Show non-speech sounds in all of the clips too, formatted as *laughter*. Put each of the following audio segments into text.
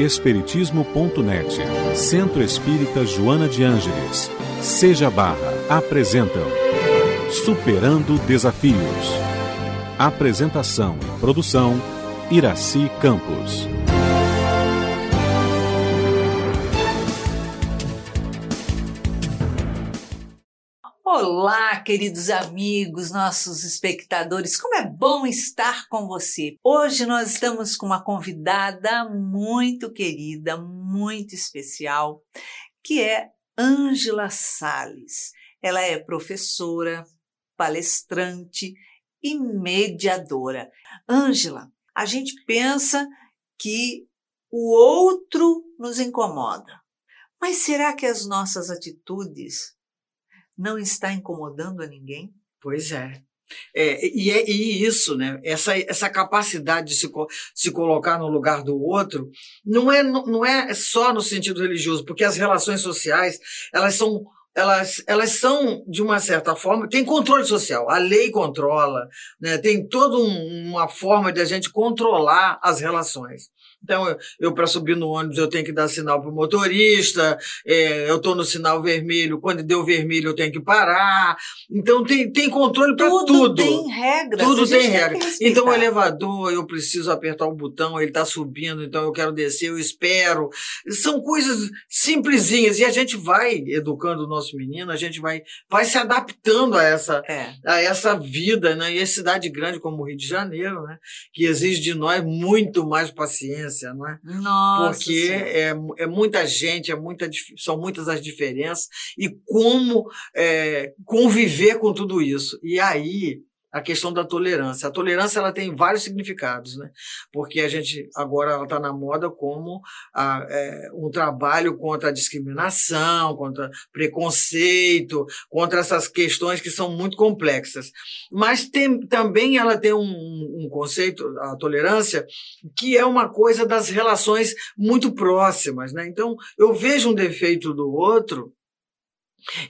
Espiritismo.net, Centro Espírita Joana de Ângeles, Seja Barra, apresentam Superando Desafios. Apresentação e produção, Iraci Campos. Olá, queridos amigos, nossos espectadores, como é bom estar com você. Hoje nós estamos com uma convidada muito querida, muito especial, que é Ângela Sales. Ela é professora, palestrante e mediadora. Ângela, a gente pensa que o outro nos incomoda, mas será que as nossas atitudes não está incomodando a ninguém? Pois é. É, e, é, e isso, né? Essa, essa capacidade de se, se colocar no lugar do outro não é, não é só no sentido religioso, porque as relações sociais elas são elas, elas são, de uma certa forma, tem controle social, a lei controla, né? tem toda um, uma forma de a gente controlar as relações. Então, eu, eu para subir no ônibus, eu tenho que dar sinal para o motorista, é, eu estou no sinal vermelho, quando deu vermelho, eu tenho que parar. Então, tem, tem controle para tudo. Tudo tem regras. Tudo tem regras. Então, o elevador, eu preciso apertar o botão, ele está subindo, então eu quero descer, eu espero. São coisas simplesinhas. E a gente vai educando o nosso menino, a gente vai, vai se adaptando a essa, é. a essa vida, né? E a cidade grande como o Rio de Janeiro, né? Que exige de nós muito mais paciência não é? Nossa. Porque é, é muita gente, é muita, são muitas as diferenças, e como é, conviver com tudo isso. E aí a questão da tolerância. A tolerância ela tem vários significados, né? Porque a gente agora ela está na moda como a, é, um trabalho contra a discriminação, contra preconceito, contra essas questões que são muito complexas. Mas tem, também ela tem um, um conceito, a tolerância, que é uma coisa das relações muito próximas, né? Então eu vejo um defeito do outro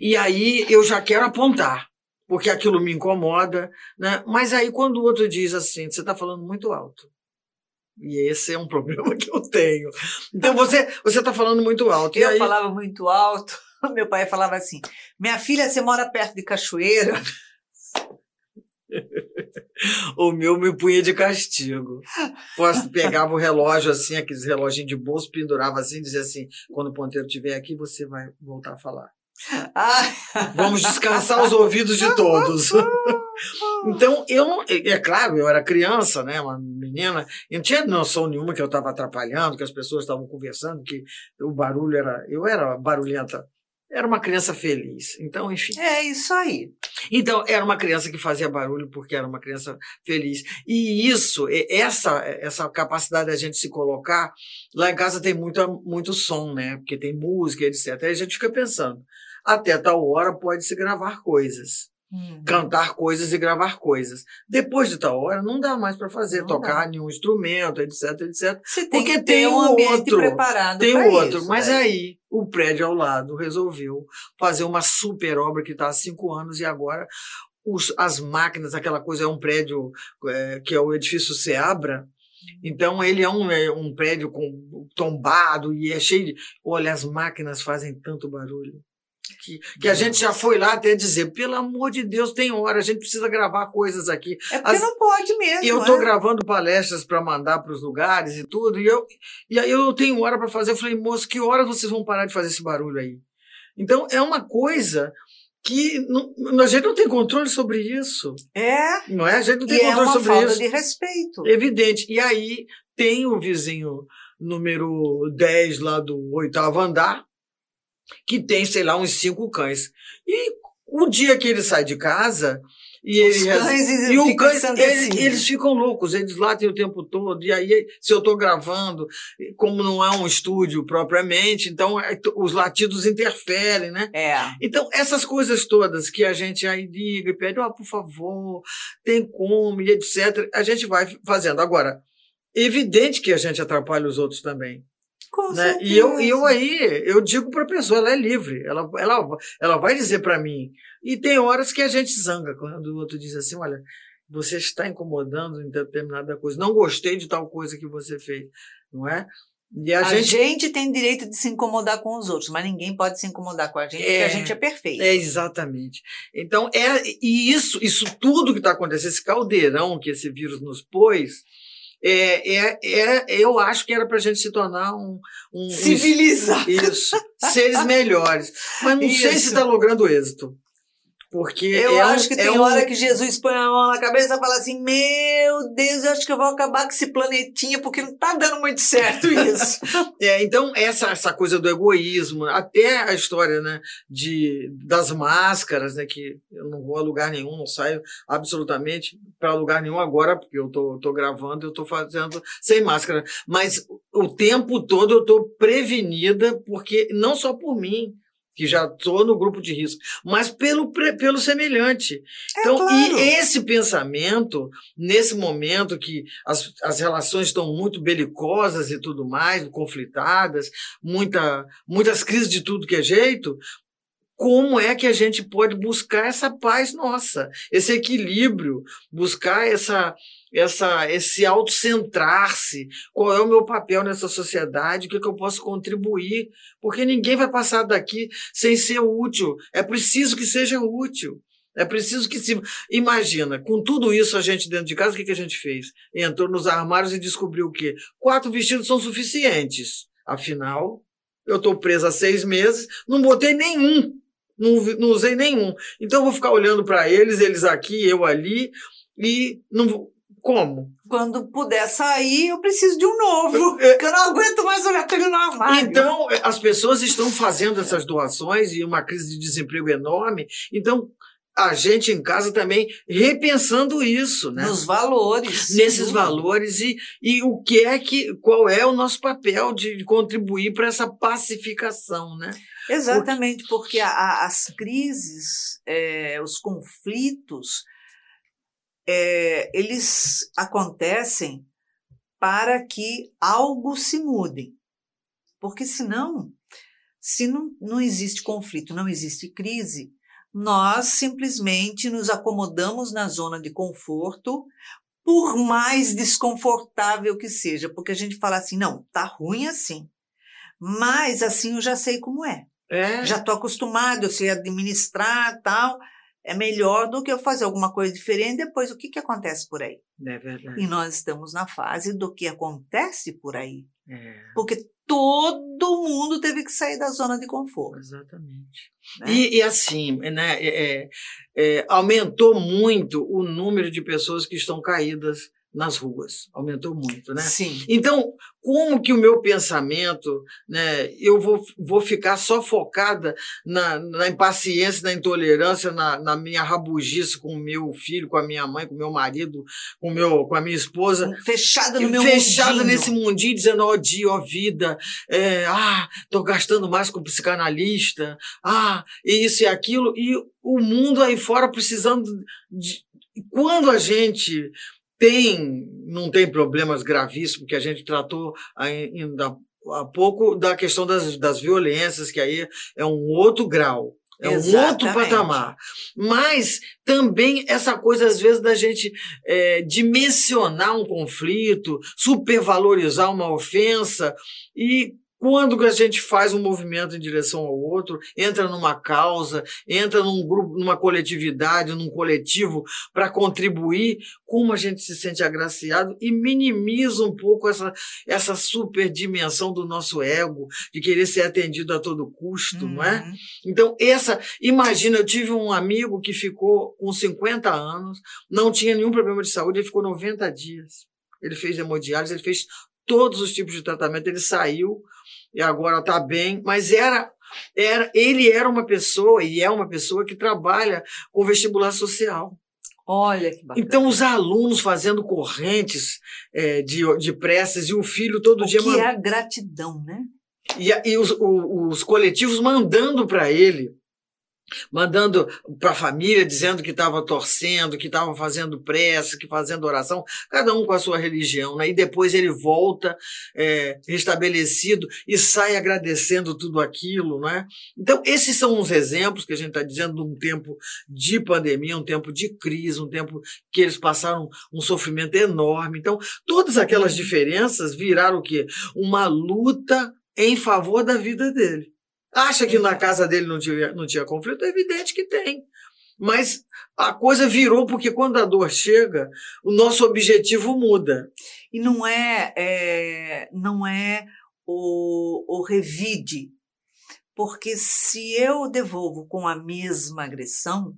e aí eu já quero apontar porque aquilo me incomoda, né? Mas aí quando o outro diz assim, você está falando muito alto. E esse é um *laughs* problema que eu tenho. Então você você está falando muito alto. Eu aí... falava muito alto. *laughs* Meu pai falava assim: minha filha, você mora perto de cachoeira. *laughs* o meu me punha de castigo. Posso, pegava o relógio assim, aqueles reloginhos de bolso, pendurava assim, dizia assim: quando o ponteiro estiver aqui, você vai voltar a falar. Vamos descansar os ouvidos de todos. *laughs* então, eu não. É claro, eu era criança, né? Uma menina, eu não tinha noção nenhuma que eu estava atrapalhando, que as pessoas estavam conversando, que o barulho era. Eu era barulhenta. Era uma criança feliz. Então, enfim. É isso aí. Então, era uma criança que fazia barulho porque era uma criança feliz. E isso, essa essa capacidade da gente se colocar, lá em casa tem muita, muito som, né? Porque tem música, etc. Aí a gente fica pensando até tal hora pode-se gravar coisas. Uhum. Cantar coisas e gravar coisas. Depois de tal hora, não dá mais para fazer, não tocar dá. nenhum instrumento, etc, etc. Você tem porque tem um outro. Preparado tem outro. Isso, mas né? aí, o prédio ao lado resolveu fazer uma super obra que está há cinco anos e agora os, as máquinas, aquela coisa, é um prédio é, que é o edifício Seabra. Então ele é um, é um prédio com, tombado e é cheio de. Olha, as máquinas fazem tanto barulho que, que a gente já foi lá até dizer, pelo amor de Deus, tem hora, a gente precisa gravar coisas aqui. É porque As, não pode mesmo. E eu estou é? gravando palestras para mandar para os lugares e tudo, e, eu, e aí eu tenho hora para fazer. Eu falei, moço, que hora vocês vão parar de fazer esse barulho aí? Então é uma coisa que não, a gente não tem controle sobre isso. É. Não é? A gente não tem e controle é uma sobre falta isso. de respeito. Evidente. E aí tem o vizinho número 10 lá do oitavo andar, que tem, sei lá, uns cinco cães. E o dia que ele sai de casa, e, Os ele, cães e o cães, eles, eles, ficam loucos, eles latem o tempo todo. E aí, se eu estou gravando, como não é um estúdio propriamente, então é, os latidos interferem, né? É. Então, essas coisas todas que a gente aí liga e pede, oh, por favor, tem como, e etc., a gente vai fazendo. Agora, evidente que a gente atrapalha os outros também. Com né? E eu, eu aí, eu digo para a pessoa, ela é livre, ela, ela, ela vai dizer para mim. E tem horas que a gente zanga, quando o outro diz assim: olha, você está incomodando em determinada coisa, não gostei de tal coisa que você fez, não é? E a, A, gente, gente... tem direito de se incomodar com os outros, mas ninguém pode se incomodar com a gente, porque É. a gente é perfeito. É, exatamente. Então, é, e isso, isso tudo que está acontecendo, esse caldeirão que esse vírus nos pôs, é, é, é, eu acho que era para a gente se tornar um. um um Civilizar. Isso, seres melhores. Mas não sei se Isso. está logrando êxito. Porque Eu é um- acho que é tem um- hora que Jesus põe a mão na cabeça e fala assim: Meu Deus, eu acho que eu vou acabar com esse planetinha porque não tá dando muito certo isso. *laughs* É, então, essa, essa coisa do egoísmo, até a história né, de, das máscaras, né, que eu não vou a lugar nenhum, não saio absolutamente para lugar nenhum agora, porque eu tô, tô gravando, eu tô fazendo sem máscara. Mas o tempo todo eu tô prevenida, porque não só por mim, que já estou no grupo de risco, mas pelo, pelo semelhante. Então, claro. e esse pensamento, nesse momento que as, as relações estão muito belicosas e tudo mais, conflitadas, muita, muitas crises de tudo que é jeito, como é que a gente pode buscar essa paz nossa, esse equilíbrio, buscar essa, essa, esse autocentrar-se, qual é o meu papel nessa sociedade, o que, é que eu posso contribuir, porque ninguém vai passar daqui sem ser útil. É preciso que seja útil. É preciso que se. Imagina, com tudo isso a gente dentro de casa, o que, que a gente fez? Entrou nos armários e descobriu o quê? Quatro vestidos são suficientes. Afinal, eu estou presa há seis meses, não botei nenhum. Não, não usei nenhum. Então eu vou ficar olhando para eles, eles aqui, eu ali, e não vou. Como? Quando puder sair, eu preciso de um novo. *laughs* É. Porque eu não aguento mais olhar pra ele no armário. Então, as pessoas estão fazendo essas doações e uma crise de desemprego enorme. Então, a gente em casa também repensando isso, né? Nos valores. Nesses tudo. valores e, e o que é que qual é o nosso papel de contribuir para essa pacificação, né? Exatamente, porque a- as crises, é, os conflitos, é, eles acontecem para que algo se mude. Porque senão, se não, não existe conflito, não existe crise, nós simplesmente nos acomodamos na zona de conforto, por mais desconfortável que seja, porque a gente fala assim, não, tá ruim assim, mas assim eu já sei como é É, já estou acostumado, eu sei administrar tal. É melhor do que eu fazer alguma coisa diferente. Depois, o que, que acontece por aí? é verdade. E nós estamos na fase do que acontece por aí. É, Porque todo mundo teve que sair da zona de conforto. exatamente. né? E, e assim, né, é, é, é, aumentou muito o número de pessoas que estão caídas nas ruas. Aumentou muito, né? Sim. Então, como que o meu pensamento, né, eu vou, vou ficar só focada na, na impaciência, na intolerância, na, na minha rabugice com o meu filho, com a minha mãe, com o meu marido, com, o meu, com a minha esposa, Fechada no meu fechada mundinho. nesse mundinho, dizendo, ó dia, ó vida, é, ah, tô gastando mais com psicanalista, ah, isso e aquilo, e o mundo aí fora precisando de... Quando a gente tem, não tem problemas gravíssimos, que a gente tratou ainda há pouco da questão das, das violências, que aí é um outro grau. É um outro patamar. Mas também essa coisa, às vezes, da gente é, dimensionar um conflito, supervalorizar uma ofensa e quando a gente faz um movimento em direção ao outro, entra numa causa, entra num grupo, numa coletividade, num coletivo para contribuir, como a gente se sente agraciado e minimiza um pouco essa, essa superdimensão do nosso ego, de querer ser atendido a todo custo, não é? Uhum. Então, essa, imagina, eu tive um amigo que ficou com 50 anos, não tinha nenhum problema de saúde, ele ficou 90 dias. Ele fez hemodiálise, ele fez todos os tipos de tratamento, ele saiu e agora está bem, mas era, era, ele era uma pessoa e é uma pessoa que trabalha com vestibular social. Olha que bacana. Então, os alunos fazendo correntes eh, de, de preces e o filho todo o dia que é a gratidão, né? E, e os, o- os coletivos mandando para ele mandando para a família, dizendo que estava torcendo, que estava fazendo prece, que fazendo oração, cada um com a sua religião, né? E depois ele volta é, restabelecido e sai agradecendo tudo aquilo, né? Então esses são os exemplos que a gente está dizendo de um tempo de pandemia, um tempo de crise, um tempo que eles passaram um sofrimento enorme. Então todas aquelas diferenças viraram o quê? Uma luta em favor da vida dele. Acha que na casa dele não tinha, não tinha conflito? É evidente que tem. Mas a coisa virou porque quando a dor chega, o nosso objetivo muda. E não é, é não é o, o revide, porque se eu devolvo com a mesma agressão,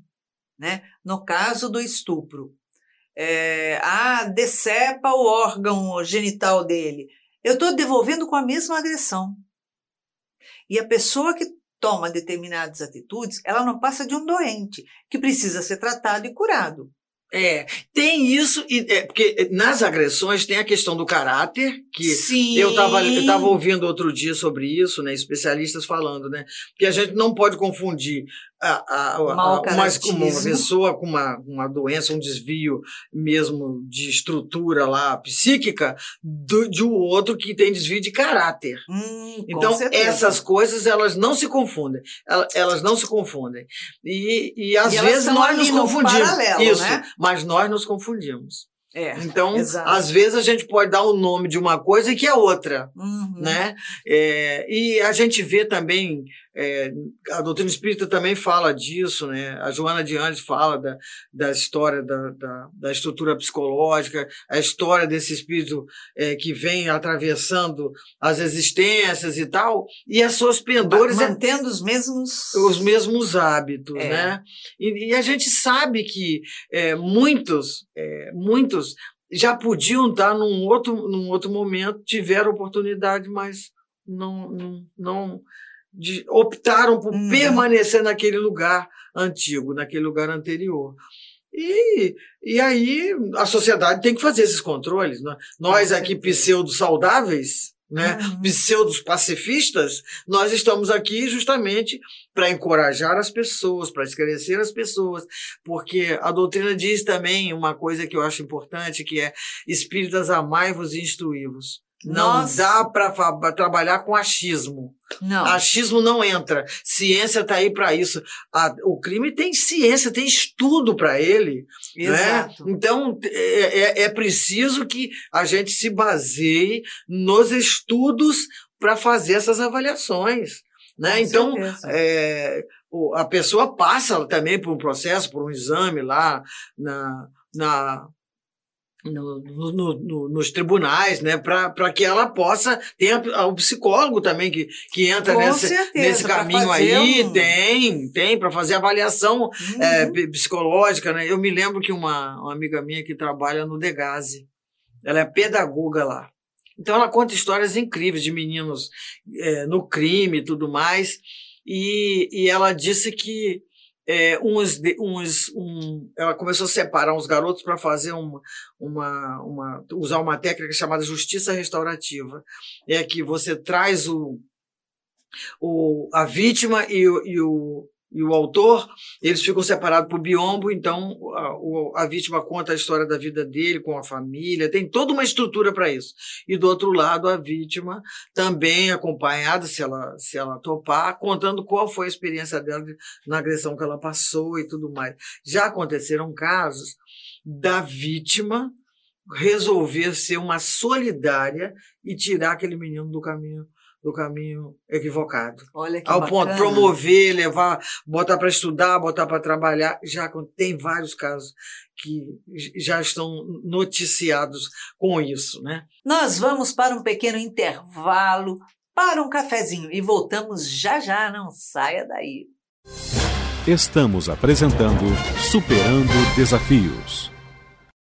né, no caso do estupro, é, ah, decepa o órgão genital dele, eu estou devolvendo com a mesma agressão. E a pessoa que toma determinadas atitudes, ela não passa de um doente que precisa ser tratado e curado. É, tem isso, e, é, porque nas agressões tem a questão do caráter, que Sim. eu estava eu tava ouvindo outro dia sobre isso, né, especialistas falando, né, que a gente não pode confundir a, a, a, uma, uma pessoa com uma, uma doença, um desvio mesmo de estrutura lá psíquica, do, de um outro que tem desvio de caráter. Hum, então, essas coisas, elas não se confundem. Elas, elas não se confundem. E, e às E vezes nós nos confundimos. paralelo, Isso, né? mas nós nos confundimos. É, Então, exato. às vezes a gente pode dar o nome de uma coisa e que é outra, Uhum. né? É, e a gente vê também, é, a doutrina espírita também fala disso, né? A Joana de Andes fala da, da história da, da, da estrutura psicológica, a história desse espírito é, que vem atravessando as existências e tal, e as suas pendores é Mantendo os mesmos. os mesmos hábitos, É. né? E, e a gente sabe que é, muitos, é, muitos já podiam estar num outro, num outro momento, tiveram oportunidade, mas não, não, não de- optaram por Uhum. permanecer naquele lugar antigo, naquele lugar anterior. E, e aí a sociedade tem que fazer esses controles. Né? Nós aqui, pseudo-saudáveis, né? Uhum. pseudos pacifistas, nós estamos aqui justamente para encorajar as pessoas, para esclarecer as pessoas, porque a doutrina diz também uma coisa que eu acho importante, que é espíritas amai-vos e instruí-vos. Não Nossa. dá para trabalhar com achismo. Não. Achismo não entra. Ciência está aí para isso. A- o crime tem ciência, tem estudo para ele. né? Exato. Então, é, é- é preciso que a gente se baseie nos estudos para fazer essas avaliações. Né? Com Então, é, a pessoa passa também por um processo, por um exame lá na, na, no- no- no- no- nos tribunais, né, para que ela possa ter o psicólogo também que, que entra Com nesse, certeza, nesse caminho aí, um- tem, tem, para fazer avaliação Uhum. é, psicológica, né? Eu me lembro que uma, uma amiga minha que trabalha no Degase, ela é pedagoga lá. Então ela conta histórias incríveis de meninos é, no crime e tudo mais. E, e ela disse que é, uns, uns um, ela começou a separar uns garotos para fazer uma, uma, uma usar uma técnica chamada justiça restaurativa. É que você traz o, o, a vítima e e o, e o autor, eles ficam separados por biombo, então a, a vítima conta a história da vida dele com a família, tem toda uma estrutura para isso. E do outro lado, a vítima também acompanhada, se ela, se ela topar, contando qual foi a experiência dela de- na agressão que ela passou e tudo mais. Já aconteceram casos da vítima resolver ser uma solidária e tirar aquele menino do caminho do caminho equivocado. Olha que Ao bacana. ponto promover, levar, botar para estudar, botar para trabalhar. Já tem vários casos que já estão noticiados com isso, né? Nós vamos para um pequeno intervalo, para um cafezinho e voltamos já já, não saia daí. Estamos apresentando Superando Desafios.